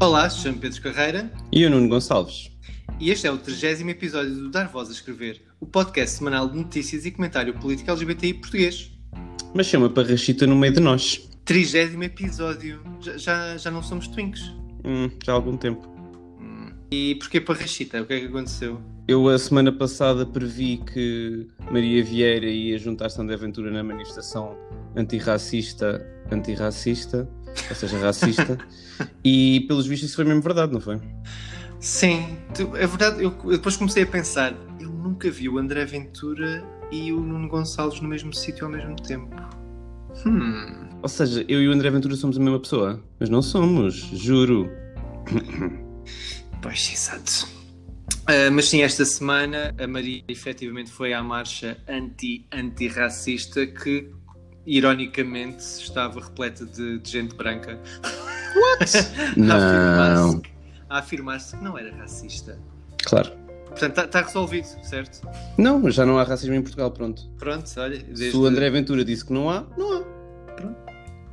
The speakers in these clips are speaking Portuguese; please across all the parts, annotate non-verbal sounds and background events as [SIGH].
Olá, chamo Pedro Carreira E o Nuno Gonçalves. e este é o 30 episódio do Dar Voz a Escrever, o podcast semanal de notícias e comentário político LGBTI português. Mas chama para Rachita no meio de nós. 30 episódio, já, já, já não somos twinks. Hum, já há algum tempo. E porquê Parrachita? O que é que aconteceu? Eu a semana passada previ que Maria Vieira ia juntar-se a André Ventura na manifestação antirracista, antirracista, ou seja, racista, [LAUGHS] e pelos vistos isso foi mesmo verdade, não foi? Sim, tu- é verdade, eu, eu depois comecei a pensar, eu nunca vi o André Ventura e o Nuno Gonçalves no mesmo sítio ao mesmo tempo. Hum, Ou seja, eu e o André Ventura somos a mesma pessoa, mas não somos, juro. pois exato. Ah, mas sim, esta semana a Maria efetivamente foi à marcha anti-antirracista que, ironicamente, estava repleta de, de gente branca. What? [LAUGHS] a Não. afirmar-se que- a afirmar-se que não era racista. Claro. Portanto, está resolvido, certo? Não, já não há racismo em Portugal, pronto. Pronto, olha, desde Se o André Ventura disse que não há, não há.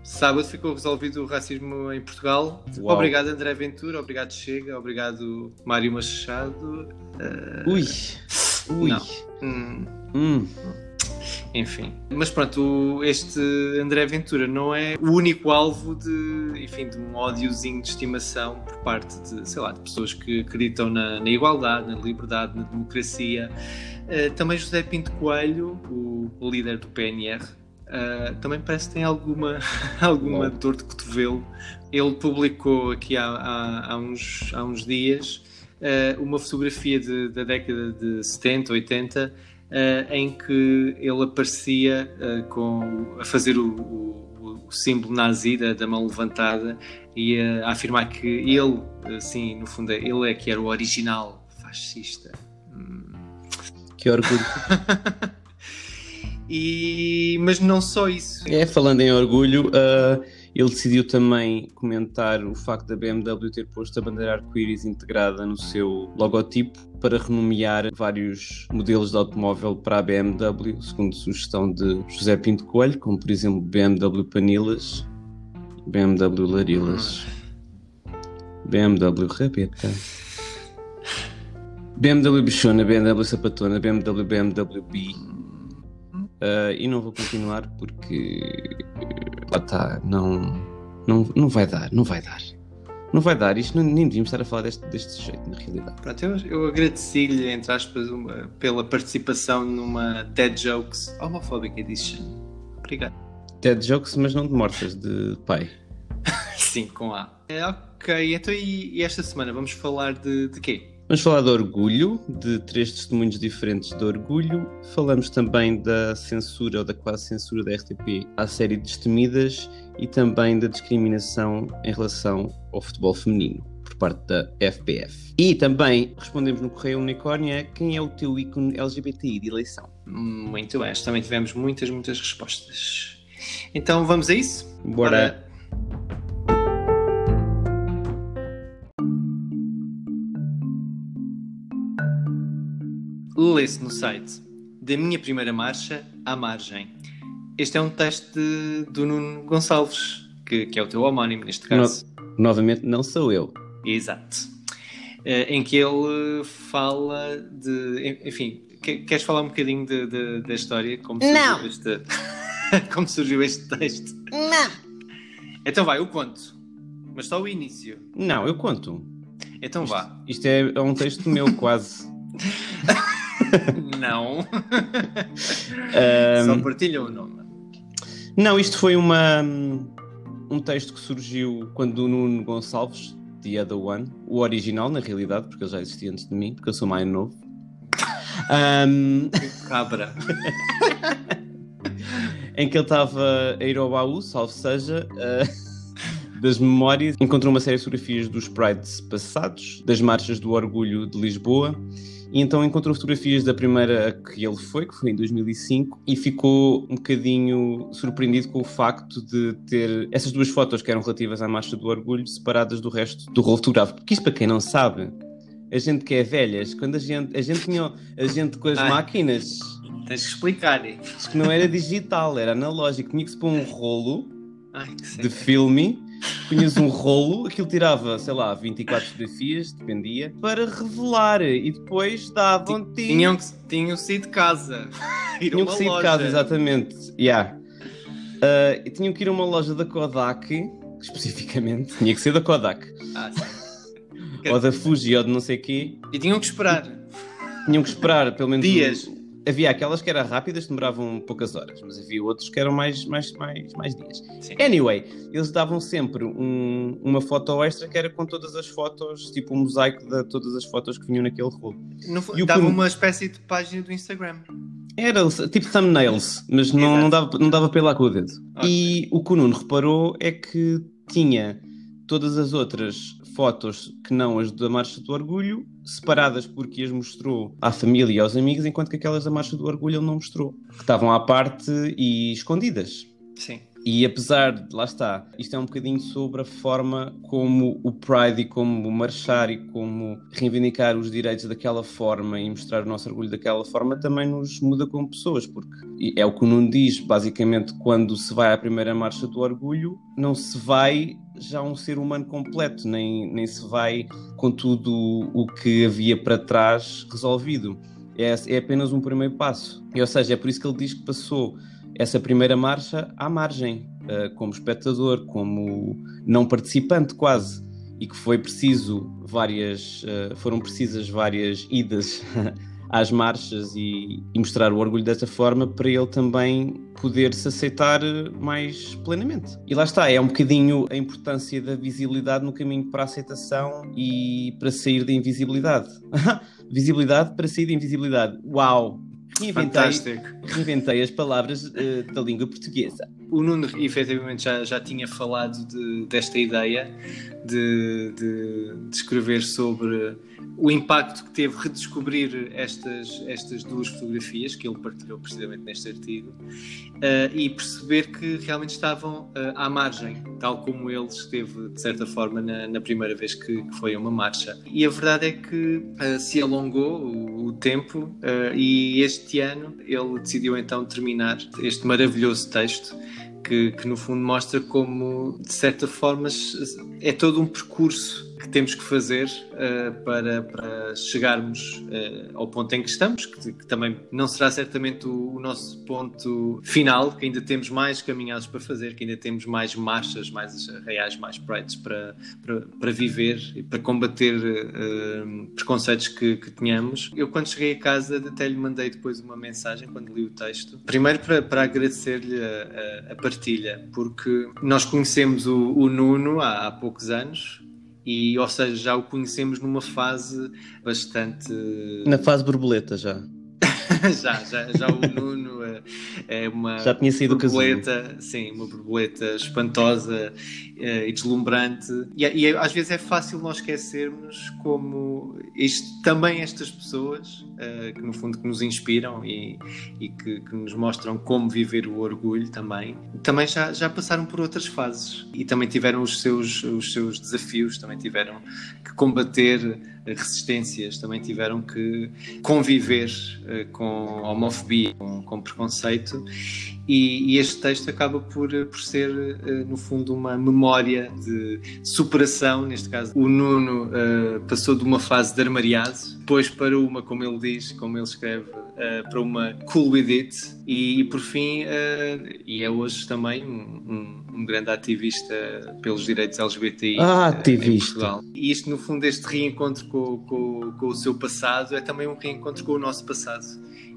sábado ficou resolvido o racismo em Portugal. Uau. Obrigado, André Ventura, obrigado, Chega, obrigado, Mário Machado. Ah, Ui, ui. Não. hum, Hum. Enfim. Mas pronto, este André Ventura não é o único alvo de, enfim, de um ódiozinho de estimação por parte de, sei lá, de pessoas que acreditam na, na igualdade, na liberdade, na democracia. Eh, também José Pinto Coelho, o, líder do PNR, eh, também parece que tem alguma, [LAUGHS] alguma dor de cotovelo. Ele publicou aqui há, há, há uns, há uns dias eh, uma fotografia de- da década de 70, 80 eh, em que ele aparecia eh, com, a fazer o, o- o símbolo nazi da, da mão levantada e a, a afirmar que ele, assim, no fundo, ele é que era o original fascista. Hum. Que orgulho. [LAUGHS] E, mas não só isso. É, falando em orgulho, ah, ele decidiu também comentar o facto da BMW ter posto a bandeira arco-íris integrada no seu logotipo para renomear vários modelos de automóvel para a BMW, segundo sugestão de José Pinto Coelho, como por exemplo BMW Panilas, BMW Larilas, BMW Rabeta. BMW Bichona, BMW Sapatona, BMW BMW B. Uh, e não vou continuar porque uh, lá está, não, não, não vai dar, não vai dar. Não vai dar, isto não, nem devíamos estar a falar deste, deste jeito, na realidade. Pronto, eu, eu agradeci-lhe, entre aspas, uma- pela participação numa Dead Jokes Homophobic Edition. Obrigado. Ted Jokes, mas não de mortas, de pai. [LAUGHS] Sim, com A. É, ok, então e, e esta semana vamos falar de, de quê? Vamos falar de orgulho, de três testemunhos diferentes de orgulho. Falamos também da censura ou da quase censura da RTP à série Destemidas e também da discriminação em relação ao futebol feminino por parte da FPF. E também respondemos no Correio Unicórnio a quem é o teu ícone LGBTI de eleição. Muito bem, também tivemos muitas, muitas respostas. Então vamos a isso? Bora. Ora, Lê-se no site Da Minha Primeira Marcha à Margem. Este é um texto de- do Nuno Gonçalves, que, que é o teu homónimo neste caso. Novamente, não sou eu. Exato. Eh, em que ele fala de. Enfim, que- queres falar um bocadinho de- de- da história? Como surgiu Não. Este, [LAUGHS] como surgiu este texto? Não. Então vai, eu conto. Mas só o início. Não, eu conto. Então vá. Isto é, é um texto meu, quase. [LAUGHS] Não. Ahm, Só partilha o nome. Não, isto foi uma, um texto que surgiu quando o Nuno Gonçalves, The Other One, o original na realidade, porque ele já existia antes de mim, porque eu sou mais novo. Ahm, Cabra. [LAUGHS] em que ele estava a ir ao baú, salvo seja, uh, das memórias. Encontrou uma série de fotografias dos Prides passados, das marchas do orgulho de Lisboa. E então encontrou fotografias da primeira que ele foi, que foi em 2005, e ficou um bocadinho surpreendido com o facto de ter essas duas fotos que eram relativas à Marcha do Orgulho separadas do resto do rolo fotográfico. Porque isto, para quem não sabe, a gente que é velhas, quando a gente, a gente tinha a gente com as Ai. máquinas, Tens que explicar. isto que não era digital, era analógico, tinha que se pôr um rolo Ai, de filme, punhas um rolo, aquilo tirava, sei lá, 24 fotografias, dependia, para revelar e depois davam-te. Tinham, que, tinham saído de casa. [LAUGHS] Tinham que sair loja. de casa, exatamente. Yeah. Ah, e tinham que ir a uma loja da Kodak, especificamente, tinha que ser da Kodak, Ah, sim. ou da Fuji, ou de não sei quê. E tinham que esperar. Tinham que esperar pelo menos. Dias. um- Havia aquelas que eram rápidas, demoravam poucas horas, mas havia outros que eram mais, mais, mais, mais dias. Sim. Anyway, eles davam sempre um- uma foto extra que era com todas as fotos, tipo um mosaico de todas as fotos que vinham naquele rolo. No, E dava uma espécie de página do Instagram. Era tipo thumbnails, mas não, não, dava, não dava para ir lá com o dedo. Ok. E o que o Nuno reparou é que tinha todas as outras fotos que não as da Marcha do Orgulho, separadas porque as mostrou à família e aos amigos, enquanto que aquelas da Marcha do Orgulho ele não mostrou. Que estavam à parte e escondidas. Sim. E apesar de, lá está, isto é um bocadinho sobre a forma como o Pride e como marchar e como reivindicar os direitos daquela forma e mostrar o nosso orgulho daquela forma também nos muda como pessoas, porque é o que o Nuno diz, basicamente, quando se vai à primeira marcha do orgulho, não se vai já um ser humano completo, nem, nem se vai com tudo o que havia para trás resolvido. É, é apenas um primeiro passo. E, ou seja, é por isso que ele diz que passou essa primeira marcha à margem, eh, como espectador, como não participante quase, e que foi preciso várias, eh, foram precisas várias idas [LAUGHS] às marchas e, e mostrar o orgulho dessa forma para ele também poder se aceitar mais plenamente. E lá está, é um bocadinho a importância da visibilidade no caminho para a aceitação e para sair da invisibilidade. [LAUGHS] visibilidade para sair da invisibilidade. Uau! Reinventei, reinventei as palavras eh, da língua portuguesa. O Nuno, efetivamente, já, já tinha falado de- desta ideia de, de, de escrever sobre o impacto que teve redescobrir estas, estas duas fotografias que ele partilhou precisamente neste artigo eh, e perceber que realmente estavam eh, à margem, tal como ele esteve, de certa forma, na, na primeira vez que, que foi a uma marcha. E a verdade é que eh, se alongou o, o tempo e este ano ele decidiu então terminar este maravilhoso texto que, que, no fundo mostra como, de certa forma, é todo um percurso que temos que fazer uh, para, para chegarmos uh, ao ponto em que estamos, que, que também não será certamente o, o, nosso ponto final, que ainda temos mais caminhados para fazer, que ainda temos mais marchas, mais reais, mais prides para, para, para viver e para combater uh, preconceitos que, que tenhamos. Eu, quando cheguei a casa, até lhe mandei depois uma mensagem, quando li o texto, primeiro para, para agradecer-lhe a, a, a, partilha, porque nós conhecemos o, o Nuno há, há poucos anos, e, ou seja, já o conhecemos numa fase bastante. Na fase borboleta já. [LAUGHS] já, já, já o Nuno é, é uma já tinha sido borboleta, sim, uma borboleta espantosa é, e deslumbrante. E, e, às vezes é fácil nós esquecermos como isto, também estas pessoas é, que no fundo que nos inspiram e, e que, que, nos mostram como viver o orgulho também, também já, já passaram por outras fases e também tiveram os seus, os seus desafios, também tiveram que combater resistências, também tiveram que conviver uh, com homofobia, com, com preconceito, e, e, este texto acaba por, por ser, uh, no fundo, uma memória de superação. Neste caso, o Nuno uh, passou de uma fase de armariado, depois para uma, como ele diz, como ele escreve, para uma cool with it, e, e por fim, e é hoje também um, um, um, grande ativista pelos direitos LGBTI ah, ativista. em Portugal. E isto, no fundo, este reencontro com, com, com, o seu passado é também um reencontro com o nosso passado.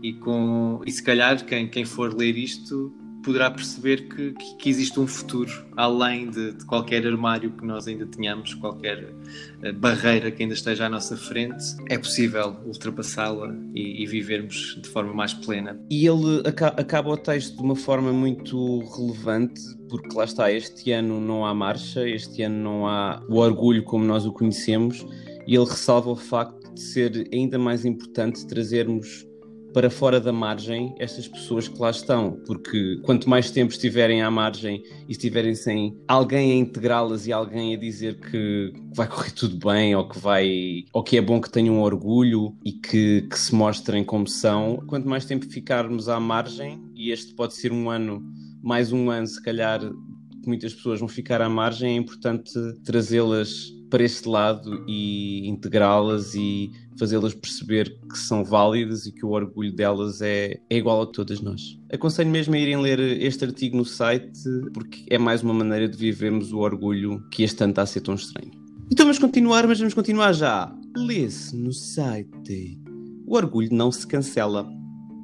E, com, e se calhar, quem, quem for ler isto poderá perceber que, que, que existe um futuro além de, de, qualquer armário que nós ainda tenhamos, qualquer uh, barreira que ainda esteja à nossa frente. É possível ultrapassá-la e, e, vivermos de forma mais plena. E ele aca acaba o texto de uma forma muito relevante, porque lá está, este ano não há marcha, este ano não há o orgulho como nós o conhecemos, e ele ressalva o facto de ser ainda mais importante trazermos para fora da margem estas pessoas que lá estão, porque quanto mais tempo estiverem à margem e estiverem sem alguém a integrá-las e alguém a dizer que vai correr tudo bem ou que vai ou que é bom que tenham orgulho e que, que se mostrem como são, quanto mais tempo ficarmos à margem, e este pode ser um ano, mais um ano se calhar que muitas pessoas vão ficar à margem, é importante trazê-las para este lado e integrá-las e fazê-las perceber que são válidas e que o orgulho delas é, é igual a todas nós. Aconselho mesmo a irem ler este artigo no site porque é mais uma maneira de vivermos o orgulho que este ano está a ser tão estranho. Então vamos continuar, mas vamos continuar já. Lê-se no site. O orgulho não se cancela.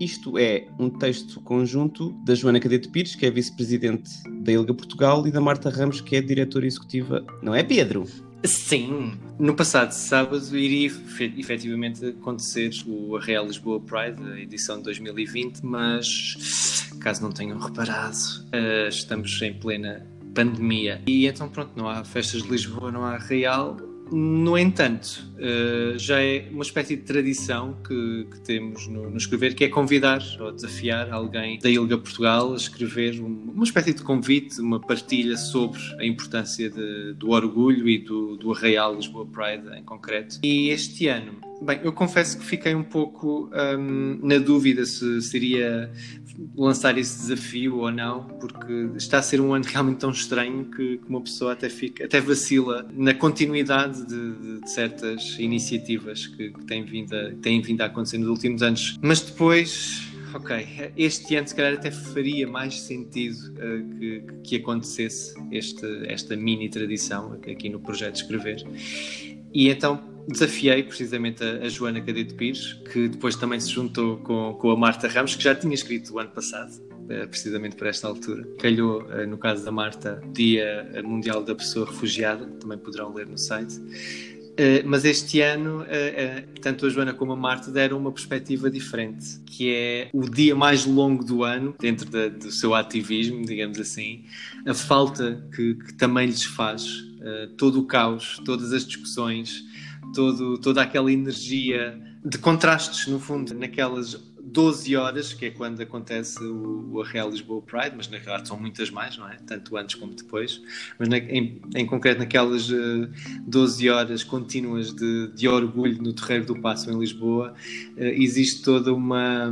Isto é um texto conjunto da Joana Cadete Pires, que é vice-presidente da ILGA Portugal, e da Marta Ramos, que é diretora executiva. Não é, Pedro? Sim, no passado sábado iria efetivamente acontecer o Real Lisboa Pride, a edição de 2020, mas caso não tenham reparado, eh, estamos em plena pandemia. E então pronto, não há festas de Lisboa, não há Real, no entanto, uh, já é uma espécie de tradição que, que temos no, no, escrever, que é convidar ou desafiar alguém da Ilga Portugal a escrever um, uma espécie de convite, uma partilha sobre a importância de, do orgulho e do, do Arraial Lisboa Pride em concreto. E este ano, bem, eu confesso que fiquei um pouco um, na dúvida se seria lançar esse desafio ou não, porque está a ser um ano realmente tão estranho que, que uma pessoa até, fica, até vacila na continuidade de, de, de certas iniciativas que, que têm, vindo a, têm vindo a acontecer nos últimos anos. Mas depois ok, este ano se calhar até faria mais sentido uh, que, que, acontecesse este, esta mini tradição aqui no projeto Escrever. E então desafiei precisamente a, a, Joana Cadete Pires, que depois também se juntou com, com a Marta Ramos, que já tinha escrito o ano passado, eh, precisamente por esta altura. Calhou, eh, no caso da Marta, Dia Mundial da Pessoa Refugiada, também poderão ler no site. Uh, mas este ano, tanto a Joana como a Marta deram uma perspectiva diferente, que é o dia mais longo do ano, dentro do seu ativismo, digamos assim, a falta que, que também lhes faz, todo o caos, todas as discussões, todo, toda aquela energia de contrastes, no fundo, naquelas 12 horas, que é quando acontece o, o Arreal Lisboa Pride, mas na realidade são muitas mais, não é? Tanto antes como depois. Mas na, em, em, concreto, naquelas uh, eh, 12 horas contínuas de, de, orgulho no Terreiro do Passo em Lisboa, uh, existe toda uma,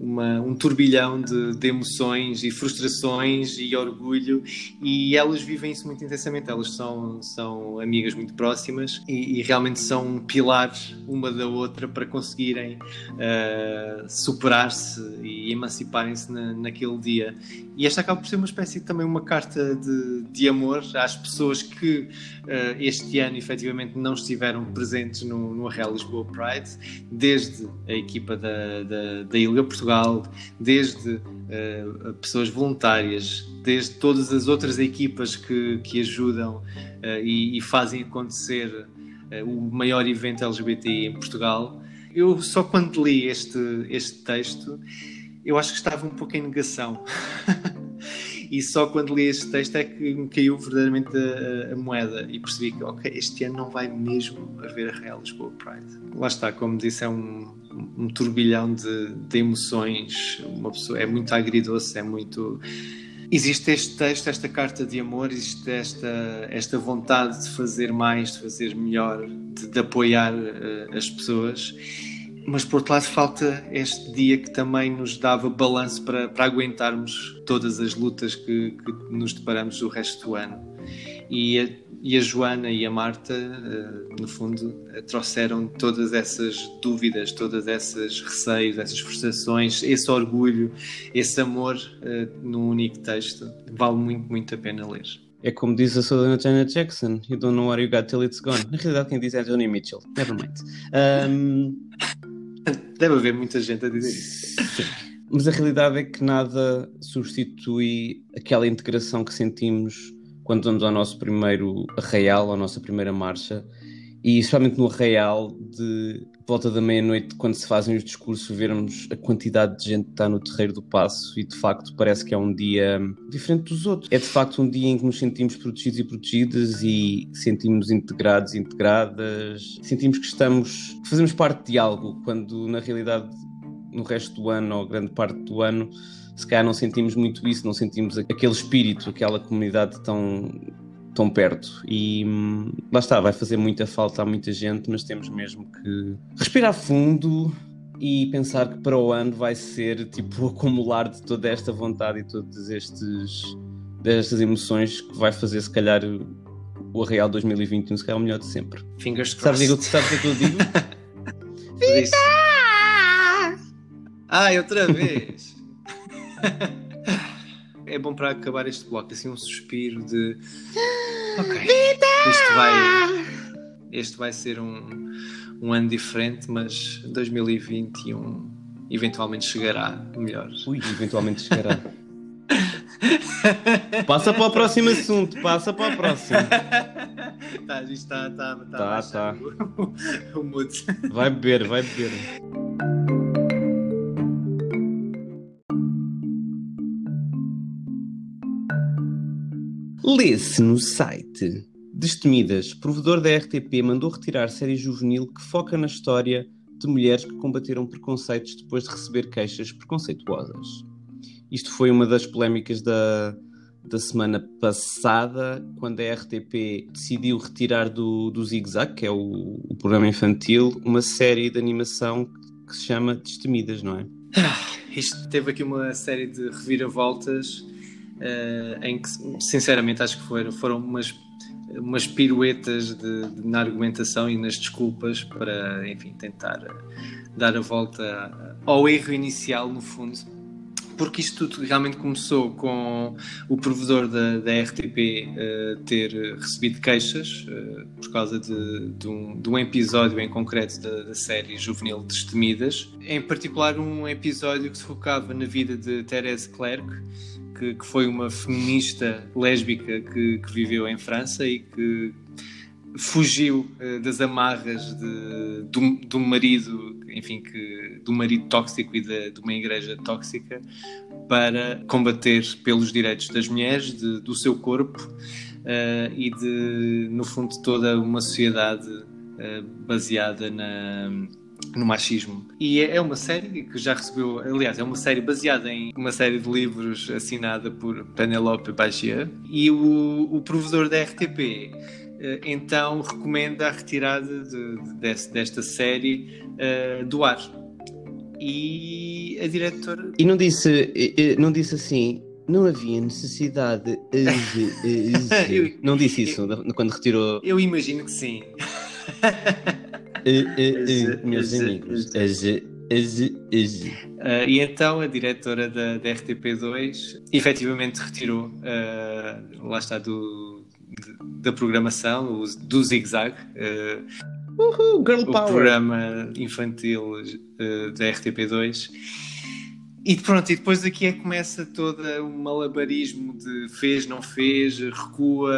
uma um turbilhão de, de, emoções e frustrações e orgulho, e elas vivem isso muito intensamente. Elas são, são amigas muito próximas e, e realmente são um pilar uma da outra para conseguirem uh, superar superar-se e emanciparem-se na, naquele dia. E esta acaba por ser uma espécie também uma carta de, de amor às pessoas que uh, este ano efetivamente não estiveram presentes no, no Real Lisboa Pride, desde a equipa da, da, da Portugal, desde uh, pessoas voluntárias, desde todas as outras equipas que, que ajudam uh, e, e, fazem acontecer o maior evento LGBTI em Portugal eu só quando li este, este texto, eu acho que estava um pouco em negação. [LAUGHS] e só quando li este texto é que me caiu verdadeiramente a, a, moeda e percebi que, ok, este ano não vai mesmo haver a Real Lisboa Pride. Lá está, como disse, é um, um turbilhão de, de emoções, uma pessoa, é muito agridoce, é muito Existe este texto, esta carta de amor, existe esta, esta vontade de fazer mais, de fazer melhor, de, de apoiar uh, as pessoas, mas por outro lado falta este dia que também nos dava balanço para, para aguentarmos todas as lutas que, que nos deparamos o resto do ano. E a, e a Joana e a Marta, uh, no fundo, uh, trouxeram todas essas dúvidas, todas essas receios, essas frustrações, esse orgulho, esse amor uh, num único texto. Vale muito, muito a pena ler. É como diz a Sodana Janet Jackson: You don't know what you got till it's gone. Na realidade, quem diz é Johnny Mitchell. Never mind. Um... [LAUGHS] Deve haver muita gente a dizer isso. Mas a realidade é que nada substitui aquela integração que sentimos quando vamos ao nosso primeiro arraial, à nossa primeira marcha, e especialmente no arraial de volta da meia-noite, quando se fazem os discursos, vermos a quantidade de gente que está no terreiro do passo e de facto parece que é um dia diferente dos outros. É de facto um dia em que nos sentimos protegidos e protegidas e sentimos integrados e integradas, sentimos que estamos, que fazemos parte de algo, quando na realidade no resto do ano ou grande parte do ano se calhar não sentimos muito isso, não sentimos aquele espírito, aquela comunidade tão tão perto. E hum, lá está, vai fazer muita falta a muita gente, mas temos mesmo que respirar fundo e pensar que para o ano vai ser tipo o [LAUGHS] acumular de toda esta vontade e todas estes destas emoções que vai fazer se calhar o Arreal 2021 se calhar o melhor de sempre. Fingers Sabes, crossed. sabes o que eu digo? [LAUGHS] Disse. Ai, outra vez! [LAUGHS] é bom para acabar este bloco, assim um suspiro de. Ok. Isto vai. [LAUGHS] Este vai ser um, um ano diferente, mas 2021 eventualmente chegará melhor. Ui, eventualmente chegará. [LAUGHS] passa para o próximo assunto, passa para o próximo. tá, está, está, está Tá, a baixar O, o mood. Vai beber, vai beber. Lê-se no site. Destemidas, provedor da RTP mandou retirar série juvenil que foca na história de mulheres que combateram preconceitos depois de receber queixas preconceituosas. Isto foi uma das polémicas da, da semana passada, quando a RTP decidiu retirar do, do Zig Zag, que é o, o programa infantil, uma série de animação que se chama Destemidas, não é? Isto teve aqui uma série de reviravoltas eh, em que, sinceramente, acho que foram, foram umas, umas piruetas de, de- na argumentação e nas desculpas para, enfim, tentar eh, dar a volta ao erro inicial, no fundo. Porque isto tudo realmente começou com o provedor da, da RTP eh, ter recebido queixas eh, por causa de, de um, de um episódio em concreto da, da série Juvenil Destemidas. Em particular, um episódio que se focava na vida de Thérèse Clerc, que, que foi uma feminista lésbica que, que viveu em França e que fugiu eh, das amarras de, do, do marido, enfim, que, do marido tóxico e de, uma igreja tóxica para combater pelos direitos das mulheres, de- do seu corpo eh, e de, no fundo, toda uma sociedade eh, baseada na, no machismo. E é é uma série que já recebeu, aliás, é uma série baseada em uma série de livros assinada por Penelope Bagier e o, o provedor da RTP então recomenda a retirada de- de- desse- desta série eh, do ar. E a diretora E não disse, eh, eh, não disse assim, não havia necessidade. eh, eh, eh, Eu- não disse isso quando retirou. Eu imagino que sim. eh, eh, eh, meus amigos. e então a diretora da, da RTP2 efetivamente retirou, ah, lá está, do, da programação, o- do Zig Zag, ah, Uhul, girl o power. programa infantil ah, da RTP2. E pronto, e depois aqui é que começa todo um malabarismo de fez, não fez, recua,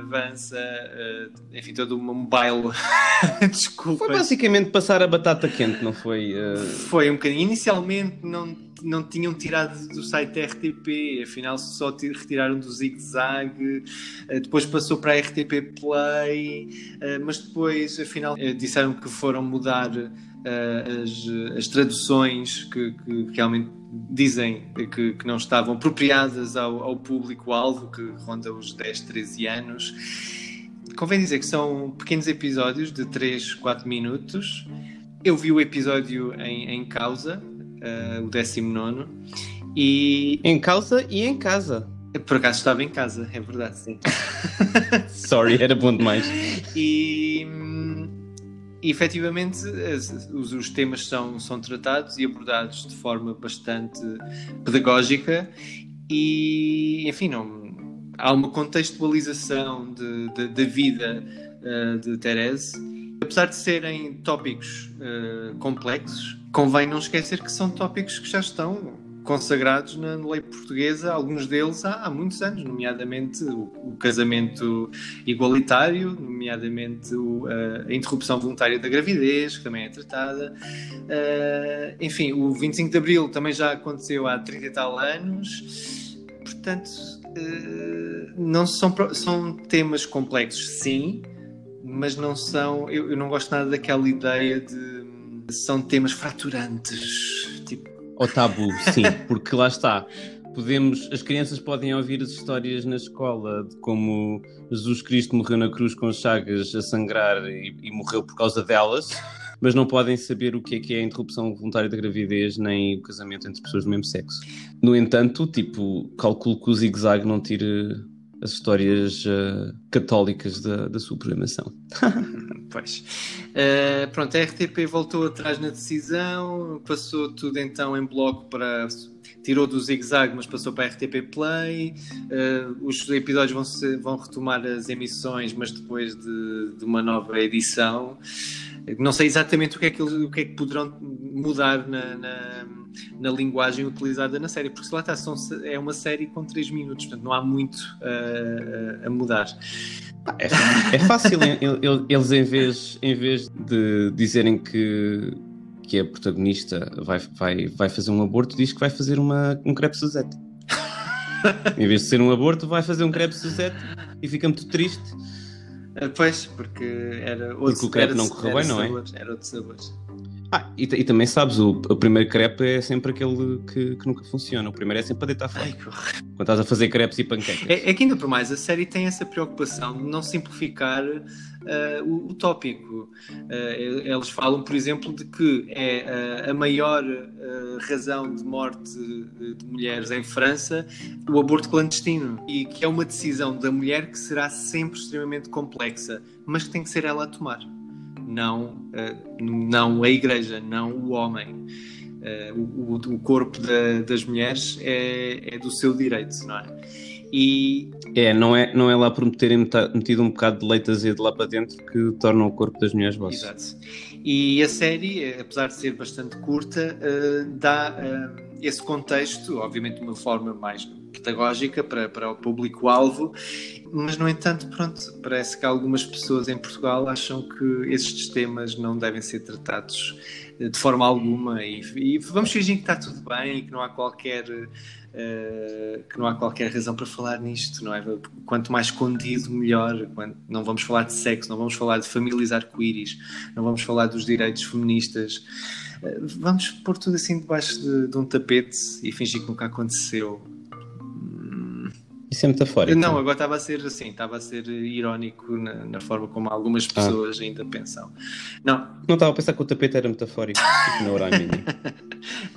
avança, ah, enfim, todo um baile. [LAUGHS] Desculpa. Foi basicamente passar a batata quente, não foi? eh, Foi um bocadinho. Inicialmente não, não tinham tirado do site RTP, afinal só ti- retiraram do Zig Zag, eh, depois passou para a RTP Play, mas depois afinal disseram que foram mudar as, as traduções que, que realmente dizem que, que não estavam apropriadas ao, ao público-alvo, que ronda os 10, 13 anos. Convém dizer que são pequenos episódios de 3, 4 minutos. Eu vi o episódio em, em causa, eh, o 19, e Em causa e em casa. por acaso estava em casa, é verdade, sim. [LAUGHS] Sorry, era bom demais. E, hum, e efetivamente os, os temas são, são tratados e abordados de forma bastante pedagógica. E enfim não há uma contextualização da vida eh, de Therese. Apesar de serem tópicos eh, complexos convém não esquecer que são tópicos que já estão consagrados na lei portuguesa, alguns deles há, há muitos anos, nomeadamente o, o casamento igualitário, nomeadamente o, a, interrupção voluntária da gravidez, que também é tratada. Uh, enfim, o 25 de Abril também já aconteceu há 30 e tal anos. Portanto, uh, não são, são temas complexos, sim, mas não são. Eu, eu não gosto nada daquela ideia de são temas fraturantes. Ou tabu, sim, porque lá está. Podemos, as crianças podem ouvir as histórias na escola de como Jesus Cristo morreu na cruz com chagas a sangrar e, e morreu por causa delas, mas não podem saber o que é que é a interrupção voluntária da gravidez nem o casamento entre pessoas do mesmo sexo. No entanto, tipo, calculo que o zigue-zague não tire as histórias uh, católicas da, da sua programação. [LAUGHS] pois. Uh, pronto, a RTP voltou atrás na decisão, passou tudo então em bloco para. Tirou do zigue-zague, mas passou para a RTP Play. Uh, os episódios vão, ser, vão retomar as emissões, mas depois de, de uma nova edição. Não sei exatamente o que é que, o que, é que poderão mudar na, na, na, linguagem utilizada na série, porque se lá está, são, é uma série com 3 minutos, portanto não há muito uh, a mudar. É, é fácil, eles em vez, em vez de dizerem que, que a protagonista vai, vai, vai fazer um aborto, diz que vai fazer uma, um crepe Suzette. [LAUGHS] em vez de ser um aborto, vai fazer um crepe Suzette e fica muito triste pois, porque era outro Porque o crepe não correu bem, não é? Era outro sabor. Ah, e, e, também sabes, o, o, primeiro crepe é sempre aquele que, que, nunca funciona. O primeiro é sempre a deitar fora. Quando estás a fazer crepes e panquecas. É, é, que ainda por mais, a série tem essa preocupação de não simplificar uh, o, o, tópico. Uh, eles falam, por exemplo, de que é uh, a maior razão de morte de, de mulheres em França o aborto clandestino. E que é uma decisão da mulher que será sempre extremamente complexa, mas que tem que ser ela a tomar não, uh, não a igreja, não o homem. Uh, o, o, corpo da, das mulheres é, é, do seu direito, não é? E... É, não é, não é lá por terem metido um bocado de leite azedo lá para dentro que torna o corpo das mulheres vosso. Exato. E a série, apesar de ser bastante curta, uh, dá uh, esse contexto, obviamente de uma forma mais pedagógica para, para o público-alvo, mas no entanto, pronto, parece que algumas pessoas em Portugal acham que estes temas não devem ser tratados eh, de forma alguma e, e vamos fingir que está tudo bem e que não há qualquer uh, que não há qualquer razão para falar nisto, não é? Quanto mais escondido, melhor. Não vamos falar de sexo, não vamos falar de famílias arco-íris, não vamos falar dos direitos feministas. Vamos pôr tudo assim debaixo de, de um tapete e fingir que nunca aconteceu isso é metafórico. Não, agora estava a ser assim, estava a ser irónico na, na forma como algumas ah. pessoas ah. ainda pensam. Não. Não estava a pensar que o tapete era metafórico, tipo na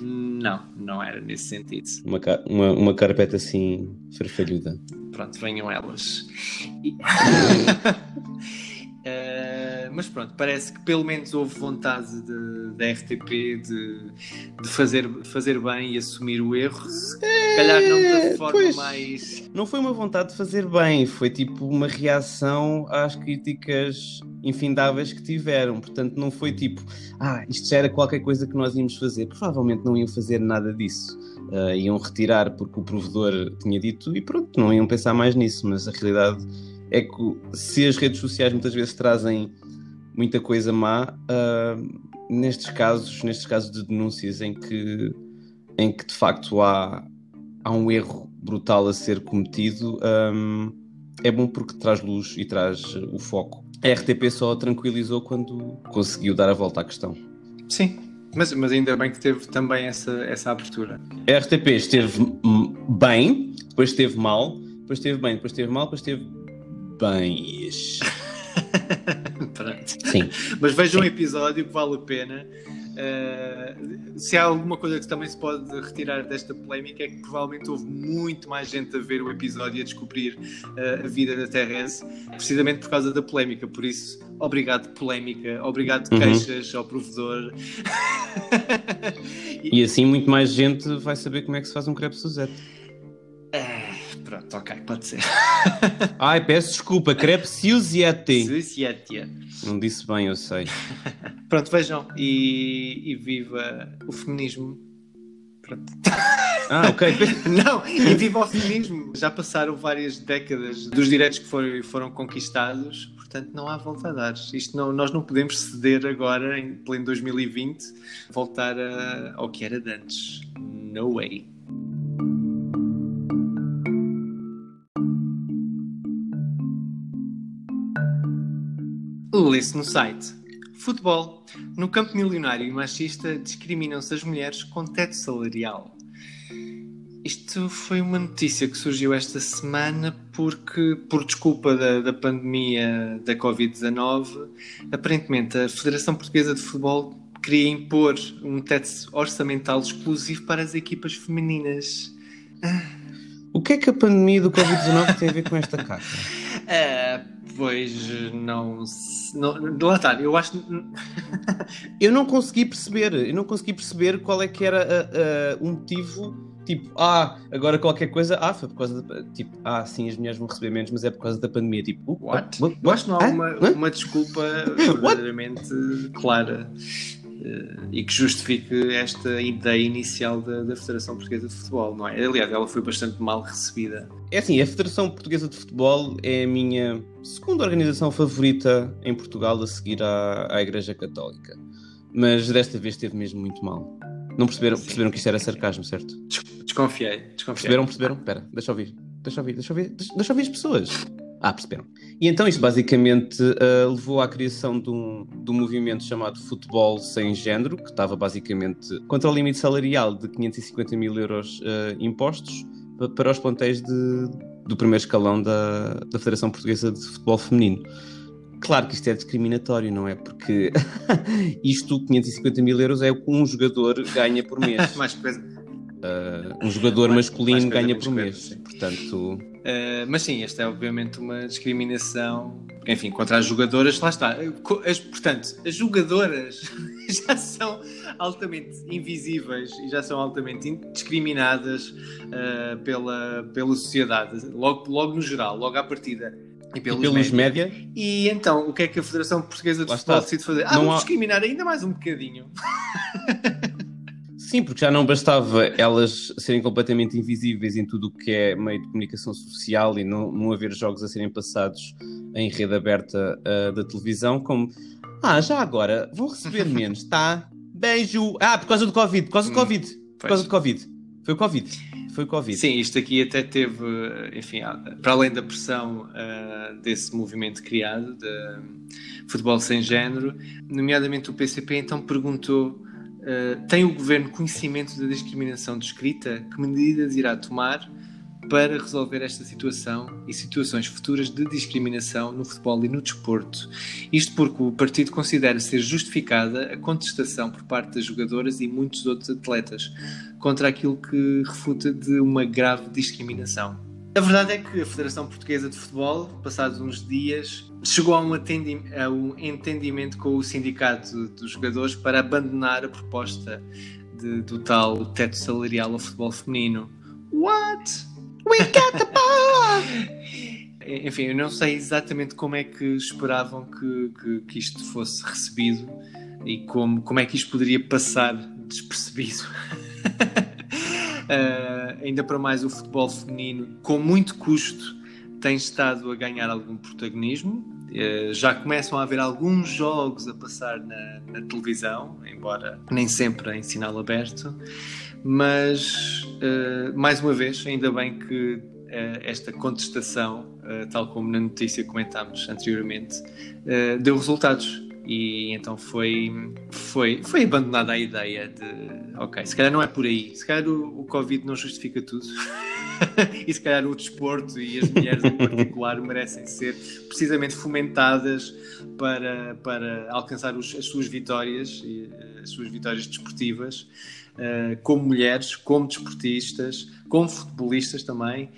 [LAUGHS] não, não era nesse sentido. Uma, uma, uma carpeta assim, farfalhuda. Pronto, venham elas. E... Uh, [LAUGHS] mas pronto, parece que pelo menos houve vontade da RTP de, de, fazer, fazer bem e assumir o erro. Se calhar não da é, forma pois, mais. Não foi uma vontade de fazer bem, foi tipo uma reação às críticas infindáveis que tiveram. Portanto, não foi tipo, ah, isto já era qualquer coisa que nós íamos fazer. Provavelmente não iam fazer nada disso. Uh, iam retirar porque o provedor tinha dito e pronto, não iam pensar mais nisso. Mas a realidade é que se as redes sociais muitas vezes trazem muita coisa má, uh, nestes casos, nestes casos de denúncias em que, em que de facto há, há um erro brutal a ser cometido, um, é bom porque traz luz e traz o foco. A RTP só tranquilizou quando conseguiu dar a volta à questão. Sim, mas, mas ainda bem que teve também essa, essa abertura. A RTP esteve bem, depois esteve mal, depois esteve bem, depois esteve mal, depois esteve bem. [LAUGHS] Sim. [LAUGHS] Mas veja um episódio que vale a pena. Uh, se há alguma coisa que também se pode retirar desta polémica é que provavelmente houve muito mais gente a ver o episódio e a descobrir uh, a vida da Terrence, precisamente por causa da polémica. Por isso, obrigado polémica, obrigado uhum. queixas ao provedor. e, [LAUGHS] e assim muito mais gente vai saber como é que se faz um crepe Suzette. Pronto, ok, pode ser. [LAUGHS] Ai, peço desculpa, crepe Siusiete. Siusiete. Não disse bem, eu sei. [LAUGHS] Pronto, vejam e, e viva o feminismo. Pronto. [LAUGHS] Ah, ok. Não, e viva o feminismo. Já passaram várias décadas dos direitos que foram, foram conquistados, portanto não há volta a dar. Isto não, nós não podemos ceder agora, em pleno 2020, voltar a- ao que era de antes. No way. Lê-se no site. Futebol. No campo milionário e machista discriminam-se as mulheres com teto salarial. Isto foi uma notícia que surgiu esta semana porque, por desculpa da, da pandemia da Covid-19, aparentemente a Federação Portuguesa de Futebol queria impor um teto orçamental exclusivo para as equipas femininas. O que é que a pandemia do Covid-19 tem a ver com esta carta? [LAUGHS] Ah, pois não, se- não. Lá está, eu acho. [LAUGHS] Eu não consegui perceber, eu não consegui perceber qual é que era ah, ah, o motivo. Tipo, ah, agora qualquer coisa, ah, foi por causa da. Tipo, ah, sim, as mulheres vão receber menos, mas é por causa da pandemia. Tipo, uh, What? what? Eu acho que não há uma, uma desculpa [LAUGHS] verdadeiramente clara eh, e que justifique esta ideia inicial da, da Federação Portuguesa de Futebol, não é? Aliás, ela foi bastante mal recebida. É assim, a Federação Portuguesa de Futebol é a minha segunda organização favorita em Portugal a seguir à, à Igreja Católica. Mas desta vez esteve mesmo muito mal. Não perceberam, Sim. perceberam que isto era sarcasmo, certo? Des- Desconfiei, desconfiei. Perceberam, perceberam? Espera, deixa eu ouvir. Deixa eu ouvir, deixa eu ouvir, deixa, deixa eu ouvir as pessoas. Ah, perceberam. E então isto basicamente ah, levou à criação de um, de um movimento chamado Futebol Sem Género, que estava basicamente contra o limite salarial de 550 mil euros ah, impostos pa- para os plantéis de- do primeiro escalão da, da Federação Portuguesa de Futebol Feminino. Claro que isto é discriminatório, não é? Porque [LAUGHS] isto, 550 mil euros, é o que um jogador ganha por [LAUGHS] mês. Mais coisa. Ah, um jogador Mais- masculino mais ganha por mês. sim. Portanto, Eh, mas sim, esta é obviamente uma discriminação, enfim, contra as jogadoras. Lá está. Co- As, portanto, as jogadoras [LAUGHS] já são altamente invisíveis e já são altamente in- discriminadas eh, pela, pela sociedade, logo, logo no geral, logo à partida. E e pelos, pelos média. média, E então, o que é que a Federação Portuguesa de Lá Futebol está. decide fazer? Ah, Não vamos há- discriminar ainda mais um bocadinho. [LAUGHS] sim, porque já não bastava elas serem completamente invisíveis em tudo o que é meio de comunicação social e não, não haver jogos a serem passados em rede aberta ah, da televisão, como ah, já agora vão receber menos, tá? Beijo! Ah, por causa do Covid, por causa do Hum, Covid, por causa do Covid. Foi o Covid. Foi o Covid. Sim, isto aqui até teve, enfim, para além da pressão ah, desse movimento criado, de futebol sem género, nomeadamente o PCP então perguntou: ah, tem o governo conhecimento da discriminação descrita? Que medidas irá tomar para resolver esta situação e situações futuras de discriminação no futebol e no desporto? Isto porque o partido considera ser justificada a contestação por parte das jogadoras e muitos outros atletas contra aquilo que refuta de uma grave discriminação. A verdade é que a Federação Portuguesa de Futebol, passados uns dias, chegou a um, a um entendimento com o sindicato dos jogadores para abandonar a proposta de- do tal teto salarial ao futebol feminino. What? We got the power! [LAUGHS] Enfim, eu não sei exatamente como é que esperavam que, que, que isto fosse recebido e como, como é que isto poderia passar despercebido. [LAUGHS] Uh, ainda para mais o futebol feminino, com muito custo, tem estado a ganhar algum protagonismo. Uh, já começam a haver alguns jogos a passar na, na televisão, embora nem sempre em sinal aberto. Mas, uh, mais uma vez, ainda bem que esta contestação, tal como na notícia comentámos anteriormente, deu resultados e então foi, foi, foi abandonada a ideia de ok, se calhar não é por aí, se calhar o, o Covid não justifica tudo. [LAUGHS] E se calhar o desporto e as mulheres em particular merecem ser precisamente fomentadas para, para alcançar os, as suas vitórias as suas vitórias desportivas uh, como mulheres, como desportistas como futebolistas também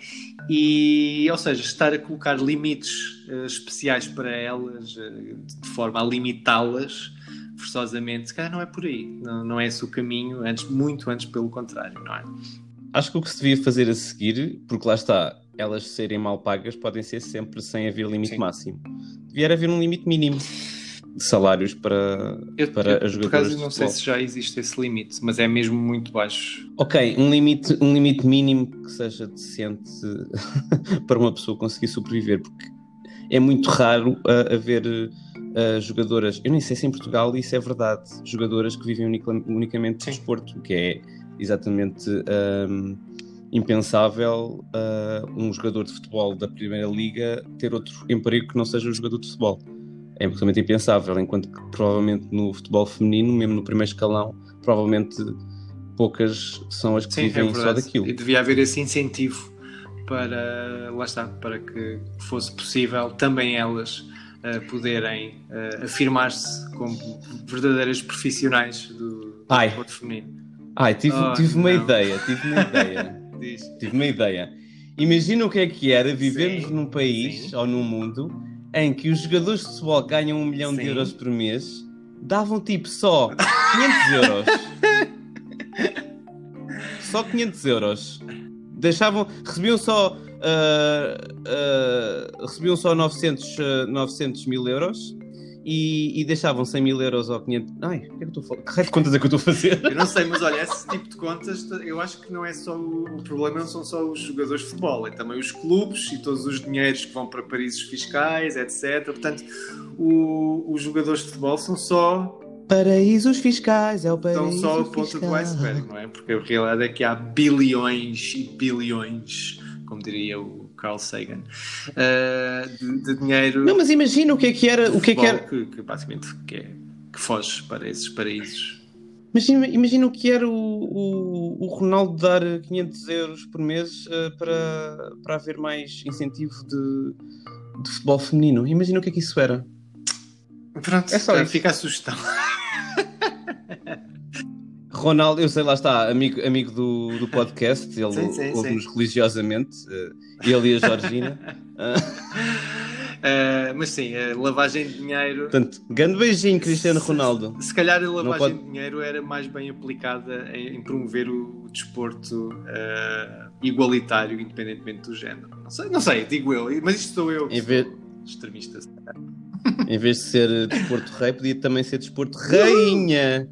e, ou seja, estar a colocar limites uh, especiais para elas uh, de forma a limitá-las forçosamente, se calhar não é por aí, não, não é esse o caminho, antes, muito antes pelo contrário, não é? Acho que o que se devia fazer a seguir, porque lá está, elas serem mal pagas podem ser sempre sem haver limite Sim. máximo. Devia haver um limite mínimo. Salários para, Eu, para eu, as por acaso, não sei se já existe esse limite, mas é mesmo muito baixo. Ok, um limite, um limite mínimo que seja decente [LAUGHS] para uma pessoa conseguir sobreviver, porque é muito raro uh, haver uh, jogadoras, eu nem sei se em Portugal isso é verdade, jogadoras que vivem unica- unicamente de desporto, o que é exatamente um, impensável uh, um jogador de futebol da Primeira Liga ter outro emprego que não seja um jogador de futebol. É absolutamente impensável, enquanto que provavelmente no futebol feminino, mesmo no primeiro escalão, provavelmente poucas são as que Sim, é vivem só verdade. daquilo. E devia haver esse incentivo para, lá está, para que fosse possível também elas eh, poderem eh, afirmar-se como verdadeiras profissionais do, do desporto feminino. Ai, tive, Oh, tive uma ideia, tive uma ideia, [LAUGHS] tive uma ideia. Imagina o que é que era vivermos Sim, num país sim. ou num mundo em que os jogadores de futebol ganham um milhão de Sim. euros por mês, davam tipo só 500 [LAUGHS] euros. só 500 euros. Deixavam, recebiam só, ah, ah, recebiam só 900, ah, 900 mil euros e, e deixavam 100 mil euros ou 500. Ai, o que é que eu estou a falar? Que raio de contas é que eu estou a fazer? Eu não sei, mas olha, esse tipo de contas, eu acho que não é só o, o problema, não são só os jogadores de futebol, é também os clubes e todos os dinheiros que vão para paraísos fiscais, etc. Portanto, o- os jogadores de futebol são só Paraísos fiscais, é o paraíso só a ponta do fiscal. iceberg, não é? Porque a realidade é que há bilhões e bilhões, como diria o Carl Sagan, eh, de, de dinheiro Não, mas imagina o que é que era, o que é que era, que, que basicamente que, é- que foge para esses paraísos. imagina, imagina o que era o, o, o Ronaldo dar 500 euros por mês eh, para, para haver mais incentivo de, de futebol feminino. Imagina o que é que isso era. Pronto, É só isso. fica a sugestão. [LAUGHS] Ronaldo, eu sei, lá está, amigo, amigo do, do [LAUGHS] podcast, ele ouve-nos religiosamente, eh, ele e a Georgina. [LAUGHS] Eh, mas sim, a lavagem de dinheiro. portanto, grande beijinho, Cristiano Ronaldo. Se calhar a lavagem pode- de dinheiro era mais bem aplicada em, em promover o, o desporto eh, igualitário, independentemente do género. Não sei, não sei, digo eu, mas isto sou eu, Em vez- extremista. se. Em vez de ser eh, desporto rei, podia também ser desporto rainha.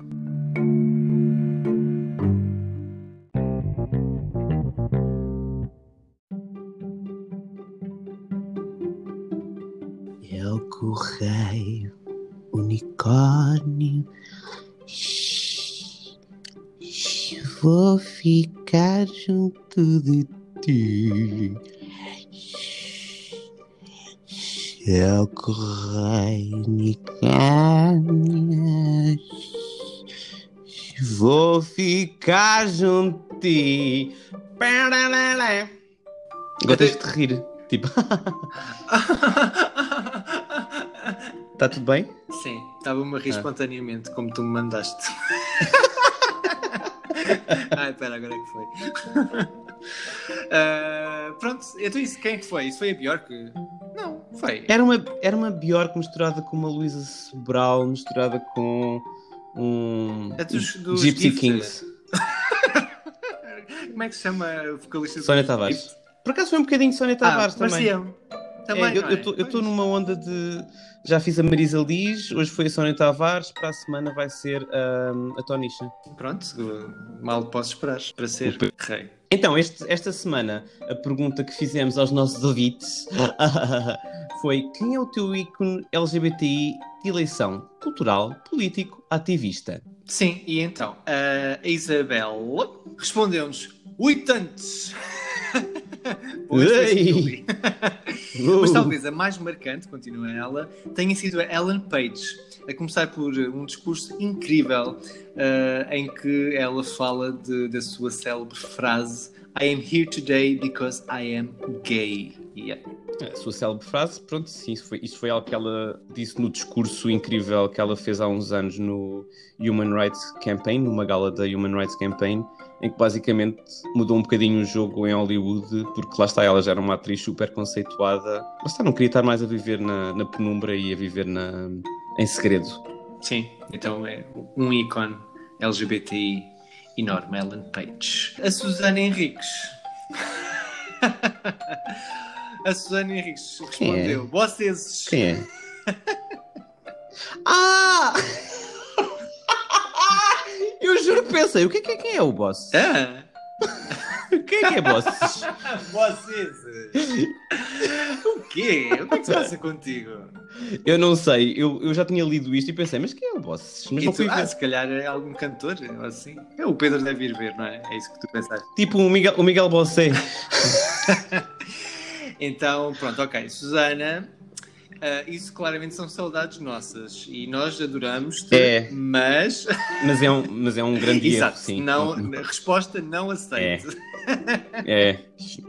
Unicórnio. Vou ficar junto de ti. É o correio, unicórnio. Vou ficar junto de ti. Tens de rir. Tipo, [LAUGHS] está tudo bem? Sim, estava-me a rir Ah. espontaneamente, como tu me mandaste. [LAUGHS] Ai, espera, agora é que foi. Ah, pronto, então isso, quem é que foi? Isso foi a Bjork? Não, foi. Era uma, era uma Bjork misturada com uma Luísa Sobral, misturada com um. É dos- dos Gypsy Gift. Kings. [LAUGHS] Como é que se chama a vocalista? Sónia Tavares. Por acaso foi um bocadinho de Sónia Tavares ah, também. parecia-me. Também, É, eu é? estou Pois. numa onda de. Já fiz a Marisa Liz, hoje foi a Sónia Tavares, para a semana vai ser hum, a Tonisha. Pronto, mal posso esperar para ser rei. Então, este- esta semana, a pergunta que fizemos aos nossos ouvintes [LAUGHS] foi: quem é o teu ícone LGBTI de eleição? Cultural, político, ativista? Sim, e então, a Isabel respondeu-nos: Uitantes! [LAUGHS] Pois Ei! [LAUGHS] Mas talvez a mais marcante, continua ela, tenha sido a Ellen Page, a começar por um discurso incrível eh, em que ela fala de- da sua célebre frase I am here today because I am gay. Yeah. A sua célebre frase, pronto, sim, isso foi, isso foi algo que ela disse no discurso incrível que ela fez há uns anos no Human Rights Campaign, numa gala da Human Rights Campaign, em que basicamente mudou um bocadinho o jogo em Hollywood, porque lá está, ela já era uma atriz super conceituada, lá está, não queria estar mais a viver na, na penumbra e a viver na, em segredo. Sim, então é um ícone LGBTI enorme, Ellen Page. A Susana Henriques. [LAUGHS] a Susana Henriques é? respondeu: Vocês. Quem é? [LAUGHS] Ah! Eu juro que pensei, o que é, que é, quem é o boss? Ah, [LAUGHS] Quem é que é boss? [LAUGHS] vocês! o quê? O que é que se passa contigo? Eu não sei, eu, eu já tinha lido isto e pensei, mas quem é o boss? Mas E não tu, ah, se calhar é algum cantor ou assim. É, o Pedro deve ir ver, não é? É isso que tu pensaste. Tipo o Miguel, o Miguel Bossé. [LAUGHS] Então, pronto, ok. Susana, ah, isso claramente são saudades nossas e nós adoramos-te, É. mas. Mas é um, mas é um grande [LAUGHS] erro, Exato, sim. não, resposta não aceito. É.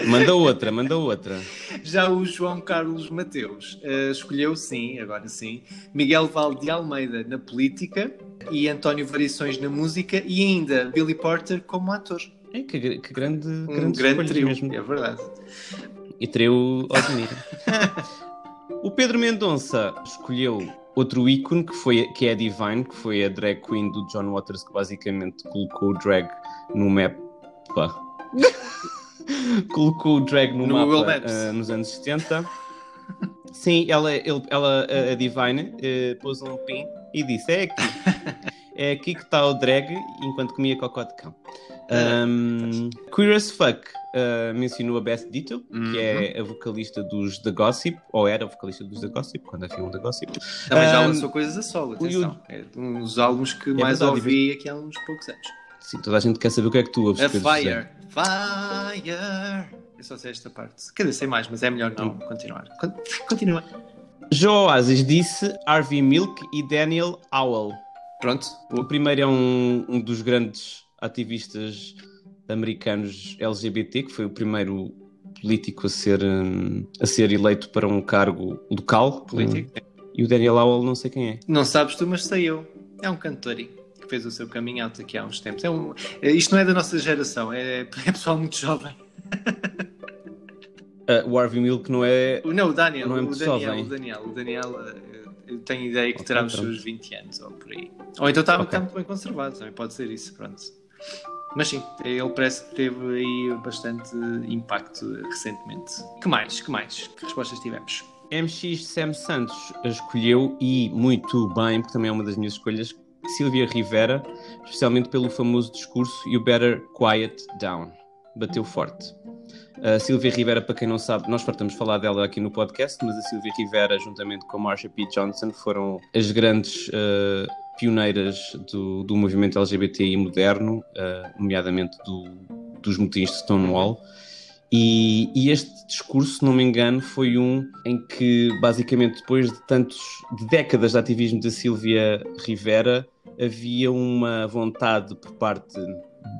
Manda outra, manda outra. Já o João Carlos Mateus ah, escolheu, sim, agora sim, Miguel Valde de Almeida na política e António Variações na música e ainda Billy Porter como ator. É, que, que grande, Um grandes grande trio, mesmo. é verdade. E trio Osmir. [LAUGHS] o Pedro Mendonça escolheu outro ícone que, foi, que é a Divine, que foi a drag queen do John Waters, que basicamente colocou o drag no mapa. [LAUGHS] colocou o drag no, No mapa ah, nos anos 70. Sim, ela, ele- ela a- Divine, eh, pôs um pin e disse: É aqui. [LAUGHS] É aqui que está o drag enquanto comia cocó de cão. Um, Queer as Fuck uh, mencionou a Beth Ditto, que é a vocalista dos The Gossip, ou era a vocalista dos The Gossip, quando haviam The Gossip. Também já Um, lançou coisas a solo, o atenção. É um dos álbuns que mais verdade, ouvi aqui há uns poucos anos. Sim, toda a gente quer saber o que é que tu ouves. A Fire. Fire. Eu só sei esta parte. Quer dizer, sei mais, mas é melhor não continuar. Con- Continua. Joe Oasis disse Harvey Milk e Daniel Howell. Pronto. O primeiro é um, um dos grandes ativistas americanos LGBT, que foi o primeiro político a ser, hum, a ser eleito para um cargo local. Político. Hum, E o Daniel Howell não sei quem é. Não sabes tu, mas sei eu. É um cantor que fez o seu caminho out aqui há uns tempos. É um... é- Isto não é da nossa geração, é, é pessoal muito jovem. [LAUGHS] Ah, o Harvey Milk não é. O- Não, o Daniel. Não é o, Daniel jovem. o Daniel. O Daniel, eh, eu tenho ideia que terá os seus 20 anos ou por aí. Ou então está, Ok. está muito bem conservado, também pode ser isso, pronto. Mas sim, ele parece que teve aí bastante impacto recentemente. Que mais? Que mais? Que respostas tivemos? MX Sam Santos escolheu, e muito bem, porque também é uma das minhas escolhas, Silvia Rivera, especialmente pelo famoso discurso You Better Quiet Down. Bateu forte. A Silvia Rivera, para quem não sabe, nós fartamos falar dela aqui no podcast, mas a Silvia Rivera, juntamente com a Marsha P. Johnson, foram as grandes eh, pioneiras do, do movimento LGBTI moderno, eh, nomeadamente do- dos motins de Stonewall. E, e este discurso, se não me engano, foi um em que, basicamente, depois de tantos de décadas de ativismo da Silvia Rivera, havia uma vontade por parte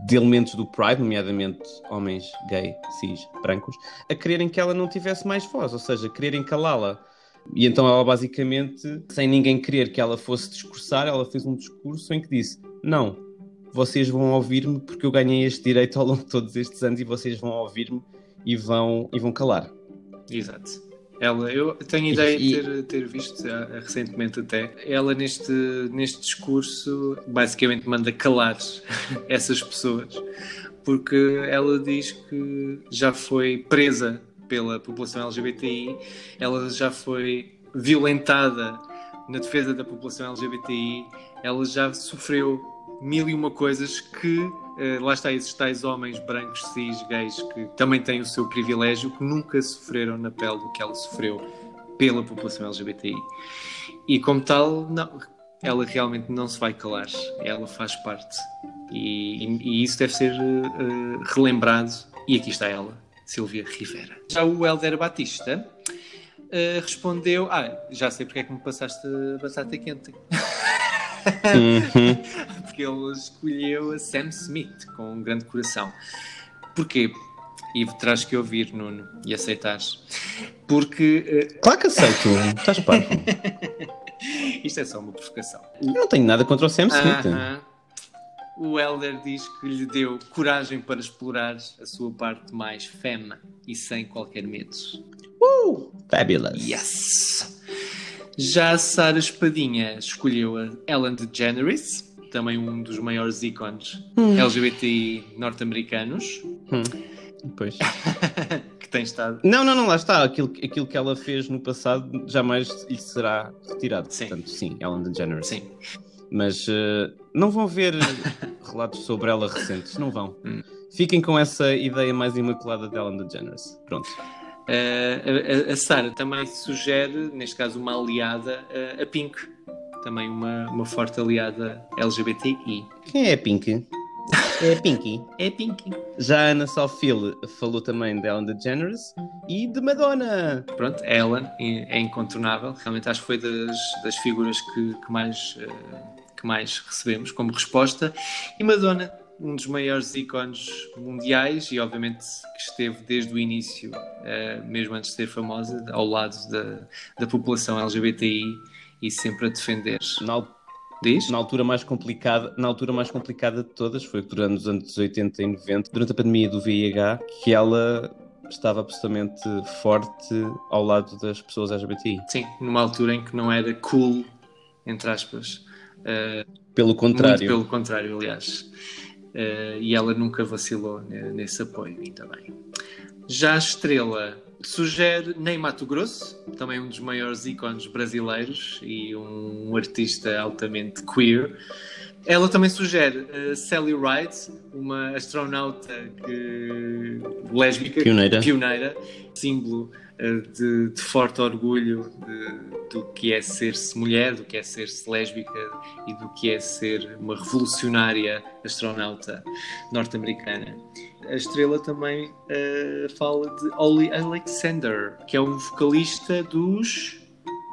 de elementos do Pride, nomeadamente homens gay, cis, brancos, a quererem que ela não tivesse mais voz, ou seja, quererem calá-la. E então ela basicamente, sem ninguém querer que ela fosse discursar, ela fez um discurso em que disse: Não, vocês vão ouvir-me porque eu ganhei este direito ao longo de todos estes anos e vocês vão ouvir-me e vão, e vão calar. Exato. Ela, eu tenho ideia de ter, ter visto ah, recentemente até. Ela neste, neste discurso basicamente manda calar [LAUGHS] essas pessoas porque ela diz que já foi presa pela população LGBTI, ela já foi violentada na defesa da população LGBTI, ela já sofreu mil e uma coisas que lá está esses tais homens brancos, cis, gays que também têm o seu privilégio, que nunca sofreram na pele do que ela sofreu pela população LGBTI. E como tal, não, ela realmente não se vai calar, ela faz parte. E, e- e isso deve ser eh, relembrado. E aqui está ela, Silvia Rivera. Já o Helder Batista eh, respondeu: Ah, já sei porque é que me passaste a batata quente. Uhum. [LAUGHS] porque ele escolheu a Sam Smith com um grande coração. Porquê? E terás que ouvir, Nuno, e aceitares. Porque eh, Claro que aceito, estás parvo. [LAUGHS] isto é só uma provocação. Eu não tenho nada contra o Sam Smith. Aham. O Elder diz que lhe deu coragem para explorar a sua parte mais femme e sem qualquer medo. Fabulous. Yes! Já a Sara Espadinha escolheu a Ellen DeGeneres, também um dos maiores ícones LGBT norte-americanos, Hum. Pois. [LAUGHS] que tem estado. Não, não, não, lá está. Aquilo, aquilo que ela fez no passado jamais lhe será retirado. Sim. Portanto, sim, Ellen DeGeneres. Sim. Mas eh, não vão ver [LAUGHS] relatos sobre ela recentes, não vão. Hum. Fiquem com essa ideia mais imaculada de Ellen DeGeneres. Pronto. Uh, a, a Sara também sugere, neste caso, uma aliada, uh, a Pink. Também uma, uma forte aliada LGBTI. Quem é a Pink? É a Pinky. É a Pink. Já a Ana Salfil falou também de Ellen DeGeneres e de Madonna. Pronto, a Ellen é é incontornável. Realmente acho que foi das, das figuras que, que mais, uh, que mais recebemos como resposta. E Madonna, um dos maiores ícones mundiais e obviamente esteve desde o início, uh, mesmo antes de ser famosa, ao lado da, da população LGBTI e sempre a defender. Na, Diz? na altura mais complicada, na altura mais complicada de todas, foi durante os anos 80 e 90, durante a pandemia do VIH, que ela estava absolutamente forte ao lado das pessoas LGBTI. Sim, numa altura em que não era cool, entre aspas. Uh, Pelo contrário. Muito pelo contrário, aliás. Uh, e ela nunca vacilou ne- nesse apoio, ainda bem. Já a Estrela sugere Ney Mato Grosso, também um dos maiores ícones brasileiros e um artista altamente queer. Ela também sugere uh, Sally Ride, uma astronauta que... lésbica, Pioneira. pioneira, símbolo de, de forte orgulho de- do que é ser-se mulher, do que é ser-se lésbica e do que é ser uma revolucionária astronauta norte-americana. A estrela também uh, fala de Ollie Alexander, que é um vocalista dos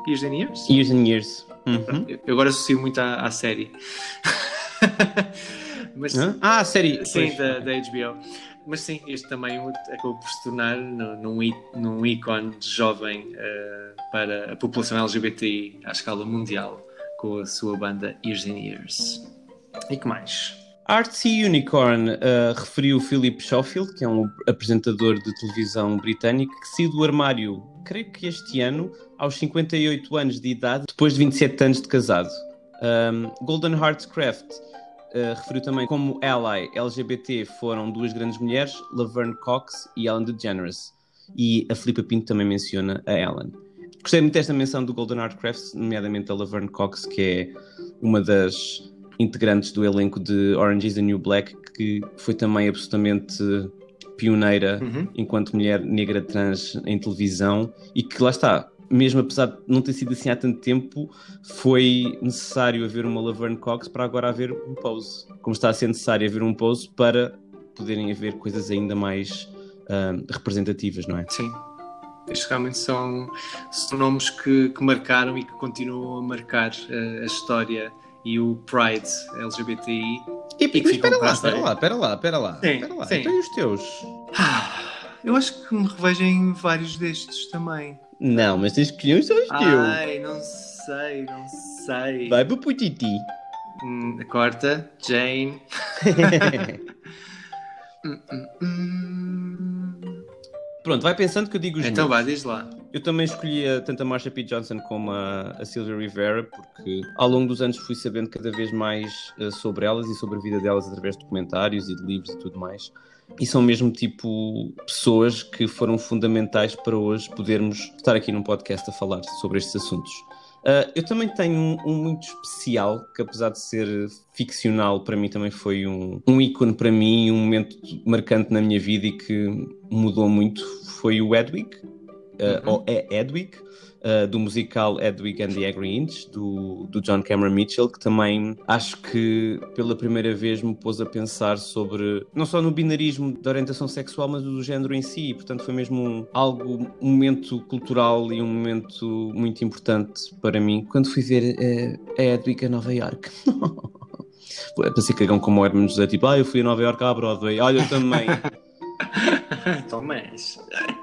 Years and Years. Years and Years. Uhum. Eu agora associo muito à, à série. [LAUGHS] Mas? Ah, a série. Sim, da, da HBO. Mas sim, este também acabou por se tornar num, num ícone jovem eh, para a população LGBTI à escala mundial com a sua banda Years and Years. E que mais? Artsy Unicorn uh, referiu Philip Schofield, que é um apresentador de televisão britânico, que saiu do armário, creio que este ano, aos 58 anos de idade, depois de 27 anos de casado. Um, Golden Hearts Craft uh, referiu também como ally LGBT foram duas grandes mulheres, Laverne Cox e Ellen DeGeneres. E a Filipa Pinto também menciona a Ellen. Gostei muito desta menção do Golden Heart Crafts, nomeadamente a Laverne Cox, que é uma das integrantes do elenco de Orange is the New Black, que foi também absolutamente pioneira Uhum. enquanto mulher negra trans em televisão e que lá está, mesmo apesar de não ter sido assim há tanto tempo, foi necessário haver uma Laverne Cox para agora haver um pose. Como está a ser necessário haver um pose para poderem haver coisas ainda mais ah, representativas, não é? Sim. Estes realmente são, são nomes que, que marcaram e que continuam a marcar eh, a história e o Pride LGBTI. E, mas ficam espera lá, espera lá, espera lá, espera lá, Sim, espera lá. sim. Então e os teus? Ah, Eu acho que me revejo em vários destes também. Não, mas tens que escolher os teus. Ai, não sei, não sei. Vai para o Putiti. Hum, corta, Jane. Hum, hum, hum. Pronto, vai pensando que eu digo os Então meus. vá, diz lá. Eu também escolhi a- tanto a Marsha P. Johnson como a, a Sylvia Rivera, porque ao longo dos anos fui sabendo cada vez mais eh, sobre elas e sobre a vida delas através de documentários e de livros e tudo mais. E são mesmo tipo pessoas que foram fundamentais para hoje podermos estar aqui num podcast a falar sobre estes assuntos. Ah, eu também tenho um, um muito especial, que apesar de ser ficcional, para mim também foi um, um ícone para mim, um momento marcante na minha vida e que mudou muito, foi o Edwig, uh, ou é Edwig, uh, do musical Edwig and the Angry Inch, do, do John Cameron Mitchell, que também acho que pela primeira vez me pôs a pensar sobre, não só no binarismo da orientação sexual, mas do género em si, e, portanto foi mesmo um, algo, um momento cultural e um momento muito importante para mim, quando fui ver uh, a Edwig a Nova York. [LAUGHS] Pensei cagão como o Herman José, tipo, ah, eu fui a Nova York à Broadway, olha, eu também. [LAUGHS] [LAUGHS] Tomás.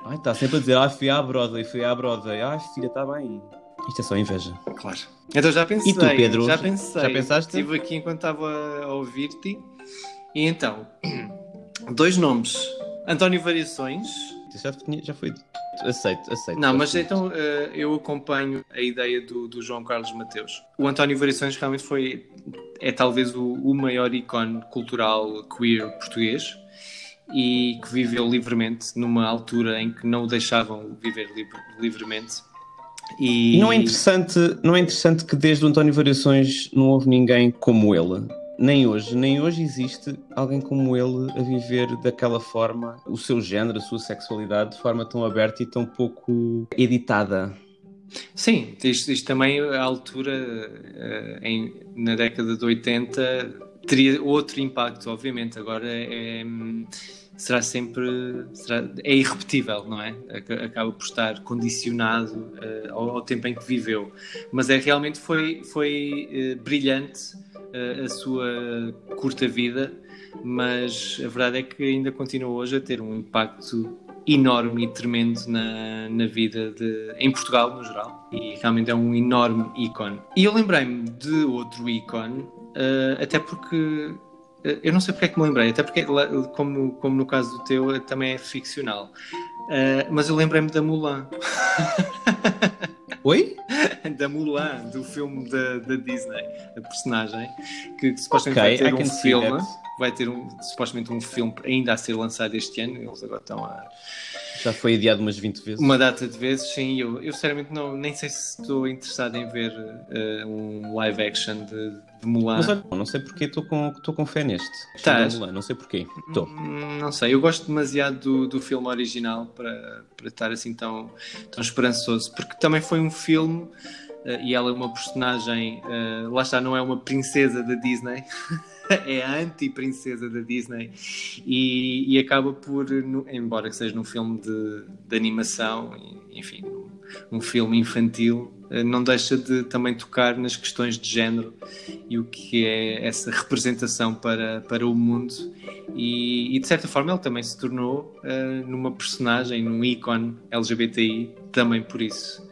Ai, está sempre a dizer, ah, fui à Broadway, fui à Broadway. Ai, filha, está bem. Isto é só inveja. Claro. Então já pensei. E tu, Pedro? Já pensei. Já pensaste? Estive aqui enquanto estava a ouvir-te. E então, [CLEARS THROAT] dois nomes. António Variações. Já, tinha- já foi. Aceito, aceito. Não, mas Gosto então eh, eu acompanho a ideia do, do João Carlos Mateus. O António Variações realmente foi, é talvez o, o maior ícone cultural queer português e que viveu livremente numa altura em que não o deixavam viver livre- livremente. E, E não é interessante, não é interessante que desde o António Variações não houve ninguém como ele. Nem hoje, nem hoje existe alguém como ele a viver daquela forma, o seu género, a sua sexualidade, de forma tão aberta e tão pouco editada. Sim, isto, isto também, à altura, eh, em- na década de 80, teria outro impacto, obviamente. Agora é, hum, será sempre. será- é irrepetível, não é? Aca- Acaba por estar condicionado eh, ao, ao tempo em que viveu. Mas é realmente foi, foi eh, brilhante eh, a sua curta vida, mas a verdade é que ainda continua hoje a ter um impacto enorme e tremendo na, na vida de, em Portugal no geral e realmente é um enorme ícone e eu lembrei-me de outro ícone até porque eu não sei porque é que me lembrei até porque como, como no caso do teu eh, também é ficcional. Eh, mas eu lembrei-me da Mulan. Oi? [LAUGHS] da Mulan, do filme da, da Disney, a personagem, que, supostamente Ok, vai ter um filme, vai ter um, supostamente um filme ainda a ser lançado este ano, eles agora estão a Já foi adiado umas 20 vezes. uma data de vezes, sim, eu, eu sinceramente não, nem sei se estou interessado em ver eh, um live action de, de Mulan. Mas olha, não sei porque estou com, com fé neste. Estás? Mulan, Não sei porquê. Estou. Hum, Não sei, eu gosto demasiado do, do filme original para, para estar assim tão, tão esperançoso, porque também foi um filme eh, e ela é uma personagem, eh, lá está, não é uma princesa da Disney, [LAUGHS] [LAUGHS] é a anti-princesa da Disney e, e acaba por, embora que seja num filme de, de animação, enfim, um, filme infantil, eh, não deixa de também tocar nas questões de género e o que é essa representação para, para o mundo e, e, de certa forma ele também se tornou eh, numa personagem, num ícone LGBTI, também por isso.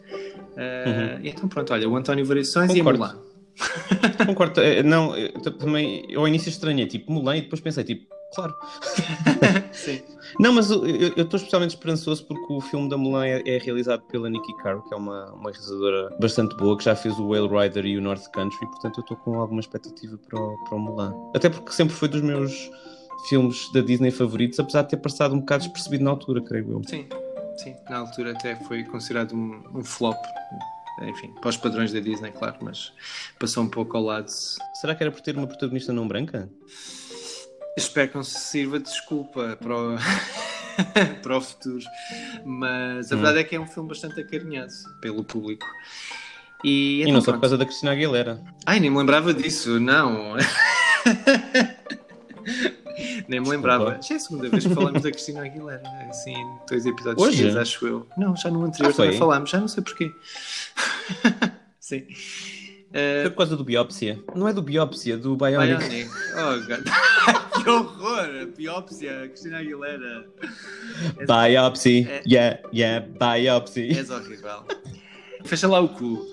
Eh, Então pronto, olha, o António Variações e a Concordo. Mulan. [LAUGHS] Concordo. Eh, Não, eu t- também, ao início estranhei, tipo, Mulan, e depois pensei, tipo, claro. [LAUGHS] Sim. Não, mas eu estou especialmente esperançoso porque o filme da Mulan é, é realizado pela Nikki Caro, que é uma, uma realizadora bastante boa, que já fez o Whale Rider e o North Country, portanto eu estou com alguma expectativa para o, para o Mulan. Até porque sempre foi dos meus filmes da Disney favoritos, apesar de ter passado um bocado despercebido na altura, creio eu. Sim, sim, na altura até foi considerado um, um flop, enfim, para os padrões da Disney, claro, mas passou um pouco ao lado. Será que era por ter uma protagonista não branca? Espero que não se sirva de desculpa para o, [LAUGHS] para o futuro, mas a Hum. verdade é que é um filme bastante acarinhado pelo público. E, e então não só por causa da Cristina Aguilera. Ai, nem me lembrava disso, não. [LAUGHS] nem me lembrava. Já é a segunda vez que falamos da Cristina Aguilera, assim, dois episódios Hoje? seguidos, acho eu. Não, já no anterior Ah, também falámos, já não sei porquê. [LAUGHS] Sim. Eh, Foi por causa do biópsia. Não é do biópsia, do Bionic. Bionic. Oh, God. [LAUGHS] que horror! Biópsia, Cristina Aguilera. És, Biopsy, É- yeah, yeah, biopsy. és horrível. Fecha lá o cu.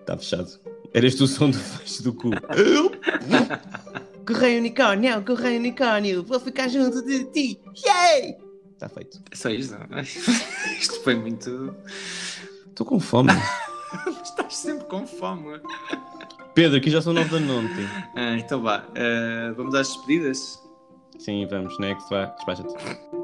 Está fechado. Eras tu o som do fecho do cu. [LAUGHS] correio unicórnio, correio unicórnio, vou ficar junto de ti. Yay! Está feito. É só isto, não? [LAUGHS] Isto foi muito. Estou com fome. [LAUGHS] Estás sempre com fome. Pedro, aqui já são nove da noite. Ah, então vá. Eh, vamos às despedidas? Sim, vamos, next, vá, despacha-te.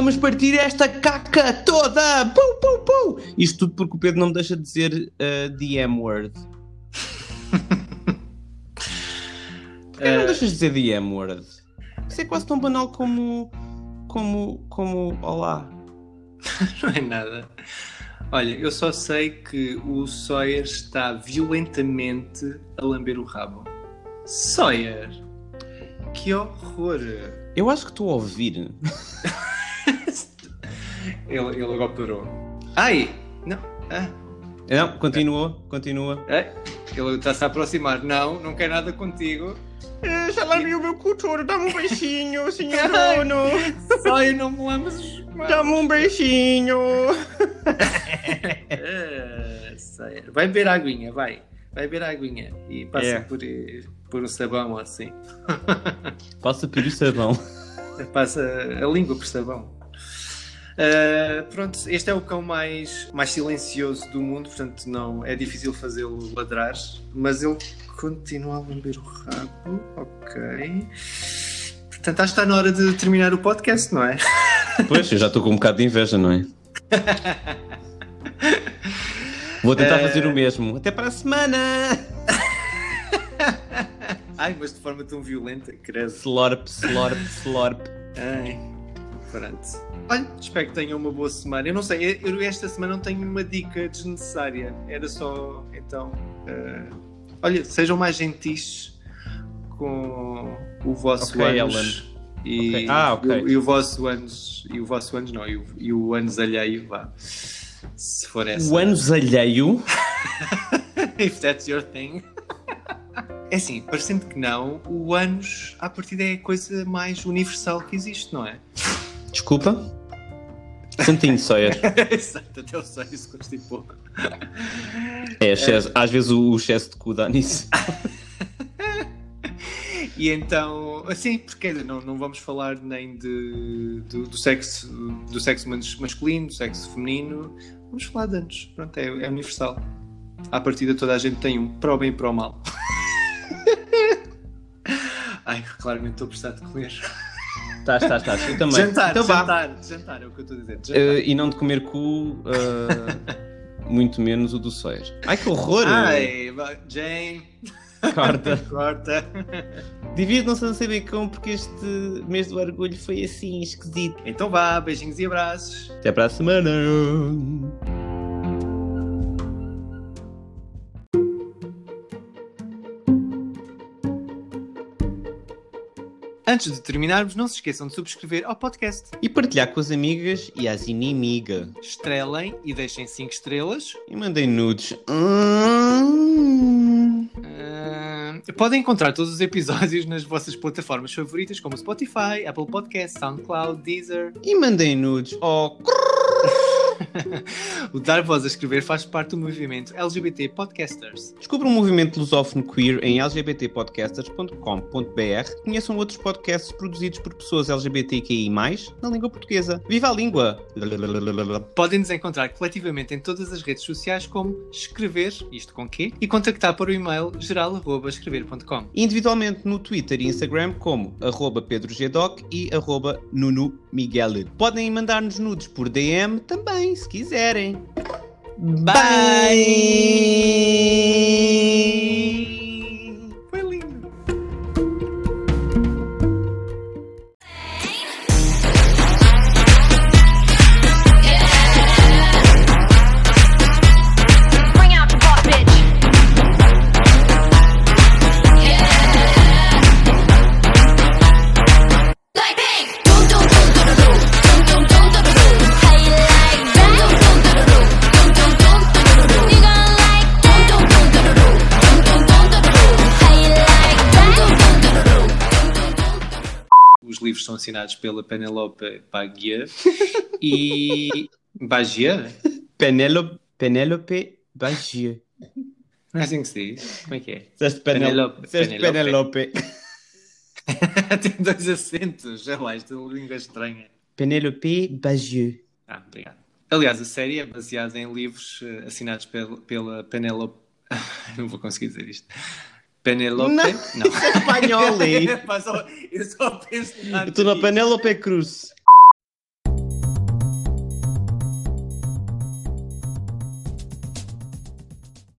Vamos partir esta caca toda! Pum, pum, pum! Isto tudo porque o Pedro não me deixa dizer uh, the M-word. [LAUGHS] Porquê não Eh, deixas de dizer the M-word? Isso é quase tão banal como. como. como. Olá. [LAUGHS] Não é nada. Olha, eu só sei que o Sawyer está violentamente a lamber o rabo. Sawyer! Que horror! Eu acho que estou a ouvir. [LAUGHS] Ele, ele agora parou. Ai! Não! Ah, Não, continua, continua. ai, ele está-se a aproximar. Não, não quer nada contigo. Já lambei o meu cu todo, dá-me um beijinho, [LAUGHS] senhor dono. Sawyer, não me mãos. Dá-me um beijinho. [LAUGHS] Sawyer. Vai beber aguinha, vai. Vai beber aguinha. E passa É. por, por um sabão assim. Passa por isso sabão. Passa a língua por sabão. Uh, pronto, este é o cão mais, mais silencioso do mundo, portanto não é difícil fazê-lo ladrar, mas ele continua a lamber o rabo. Ok. Portanto, acho que está na hora de terminar o podcast, não é? [LAUGHS] Pois, eu já estou com um bocado de inveja, não é? Vou tentar Eh, fazer o mesmo. Até para a semana! [LAUGHS] Ai, mas de forma tão violenta, credo. Slorp, slorp, slorp. Ai, pronto. Olha, espero que tenham uma boa semana. Eu não sei, eu esta semana não tenho nenhuma dica desnecessária. Era só, então. eh, olha, sejam mais gentis com o vosso Ok, anos. E, Ok. Ah, ok. e o- e o vosso anos. E o vosso anos não, e o, e o anos alheio, vá. Se for essa. O anos alheio. [LAUGHS] If that's your thing. É assim, parecendo que não, o anos, à partida, é a coisa mais universal que existe, não é? Desculpa. Santinho Sawyer. [LAUGHS] Exato, até o sonho se constipou. É, excesso- às vezes o o excesso de cu dá nisso. [LAUGHS] E então, assim, porque não, não vamos falar nem de, do, do sexo, do sexo mas- masculino, do sexo feminino, vamos falar de anos. Pronto, é, é universal. À partida toda a gente tem um, para o bem e para o mal. [LAUGHS] Ai, claramente estou a de comer. Estás, estás, estás. Eu também. Jantar, então vá. jantar, jantar, é o que eu estou a dizer. Jantar. Eh, e não de comer cu, eh, muito menos o do Sawyer. Ai que horror! Ai, Jane, Corta. [LAUGHS] corta. Ser bem como porque este mês do orgulho foi assim esquisito. Então vá, beijinhos e abraços. Até para a semana! Antes de terminarmos, não se esqueçam de subscrever ao podcast. E partilhar com as amigas e as inimigas. Estrelem e deixem 5 estrelas. E mandem nudes. Hum. Ah, podem encontrar todos os episódios nas vossas plataformas favoritas, como Spotify, Apple Podcasts, SoundCloud, Deezer. E mandem nudes. Oh, [LAUGHS] O Dar Voz a Escrever faz parte do movimento LGBT Podcasters. Descubra um movimento lusófono queer em lgbtpodcasters.com.br. Conheçam outros podcasts produzidos por pessoas LGBTQI+, na língua portuguesa. Viva a língua! Podem nos encontrar coletivamente em todas as redes sociais como escrever, isto com quê, e contactar para o e-mail geral.escrever.com. Individualmente no Twitter e Instagram como arroba pedrogdoc e arroba Nuno Miguel. Podem mandar-nos nudes por DM também, vocês quiserem. Bye! Bye. Assinados pela Penelope Bagia [LAUGHS] e. Bagia? Penélope, Penélope Bagier. Não é assim que se diz? Como é que é? Disseste Penélope. Penélope. [LAUGHS] Tem dois acentos, sei lá, esta língua estranha. Penélope Bagier. Ah, obrigado. Aliás, a série é baseada em livros eh, assinados pela, pela Penelope. [LAUGHS] Não vou conseguir dizer isto. Penelope? Não, não. Isso é espanhol, [LAUGHS] hein? eu só penso na Tu na Penelope Cruz.